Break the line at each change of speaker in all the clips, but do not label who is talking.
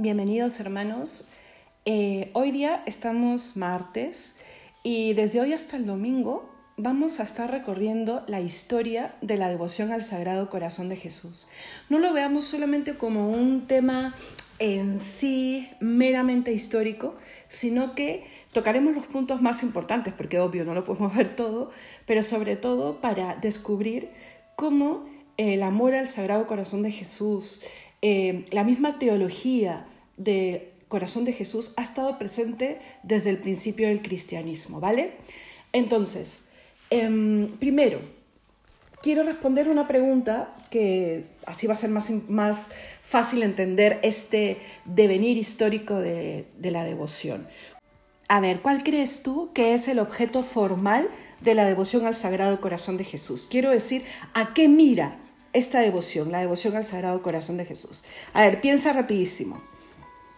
Bienvenidos hermanos. Eh, hoy día estamos martes y desde hoy hasta el domingo vamos a estar recorriendo la historia de la devoción al Sagrado Corazón de Jesús. No lo veamos solamente como un tema en sí meramente histórico, sino que tocaremos los puntos más importantes, porque obvio no lo podemos ver todo, pero sobre todo para descubrir cómo el amor al Sagrado Corazón de Jesús, eh, la misma teología del corazón de Jesús ha estado presente desde el principio del cristianismo, ¿vale? Entonces, em, primero, quiero responder una pregunta que así va a ser más, más fácil entender este devenir histórico de la devoción. A ver, ¿cuál crees tú que es el objeto formal de la devoción al Sagrado Corazón de Jesús? Quiero decir, ¿a qué mira esta devoción, la devoción al Sagrado Corazón de Jesús? A ver, piensa rapidísimo.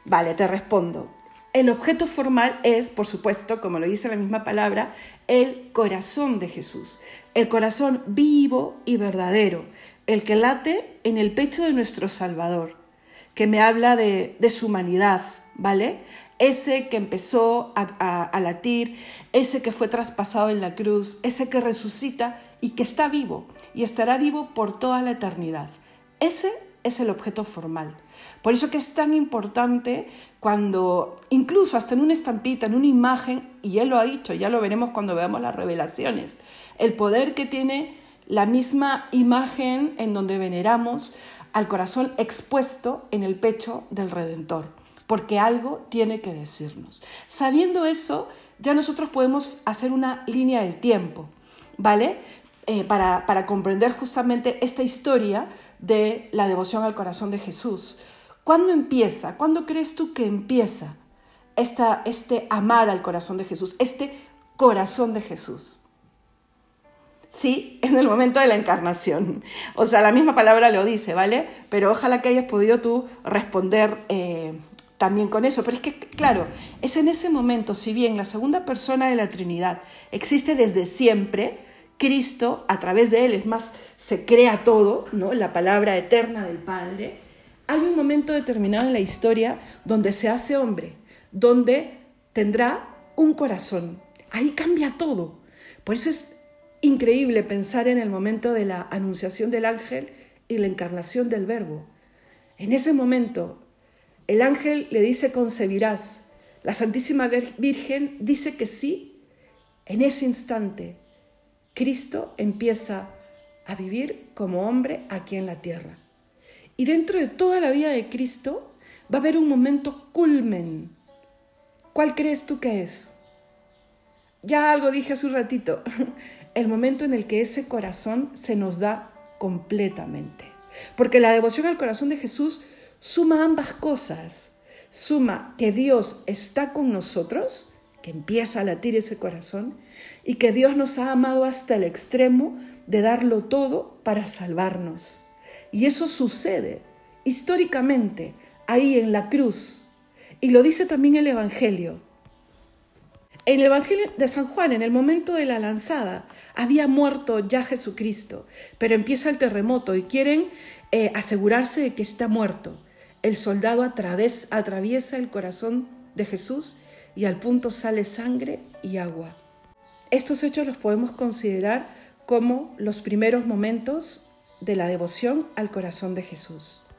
Vale, te respondo. El objeto formal es, por supuesto, como lo dice la misma palabra, el corazón de Jesús, el corazón vivo y verdadero, el que late en el pecho de nuestro Salvador, que me habla de, su humanidad, ¿vale? Ese que empezó a, latir, ese que fue traspasado en la cruz, ese que resucita y que está vivo y estará vivo por toda la eternidad. Ese es el objeto formal. Por eso que es tan importante cuando, incluso hasta en una estampita, en una imagen, y él lo ha dicho, ya lo veremos cuando veamos las revelaciones, el poder que tiene la misma imagen en donde veneramos al corazón expuesto en el pecho del Redentor, porque algo tiene que decirnos. Sabiendo eso, ya nosotros podemos hacer una línea del tiempo, ¿vale? Eh, para, para comprender justamente esta historia de la devoción al corazón de Jesús. ¿Cuándo empieza? ¿Cuándo crees tú que empieza esta, este amar al corazón de Jesús, este corazón de Jesús? Sí, en el momento de la encarnación. O sea, la misma palabra lo dice, ¿vale? Pero ojalá que hayas podido tú responder eh, también con eso. Pero es que, claro, es en ese momento, si bien la segunda persona de la Trinidad existe desde siempre, Cristo, a través de Él, es más, se crea todo, ¿no? La palabra eterna del Padre. Hay un momento determinado en la historia donde se hace hombre, donde tendrá un corazón. Ahí cambia todo. Por eso es increíble pensar en el momento de la anunciación del ángel y la encarnación del verbo. En ese momento, el ángel le dice concebirás. La Santísima Virgen dice que sí. En ese instante, Cristo empieza a vivir como hombre aquí en la tierra. Y dentro de toda la vida de Cristo va a haber un momento culmen. ¿Cuál crees tú que es? Ya algo dije hace un ratito, el momento en el que ese corazón se nos da completamente. Porque la devoción al corazón de Jesús suma ambas cosas. Suma que Dios está con nosotros, que empieza a latir ese corazón, y que Dios nos ha amado hasta el extremo de darlo todo para salvarnos. Y eso sucede históricamente ahí en la cruz. Y lo dice también el Evangelio. En el Evangelio de San Juan, en el momento de la lanzada, había muerto ya Jesucristo, pero empieza el terremoto y quieren eh, asegurarse de que está muerto. El soldado atraviesa el corazón de Jesús y al punto sale sangre y agua. Estos hechos los podemos considerar como los primeros momentos de la devoción al corazón de Jesús.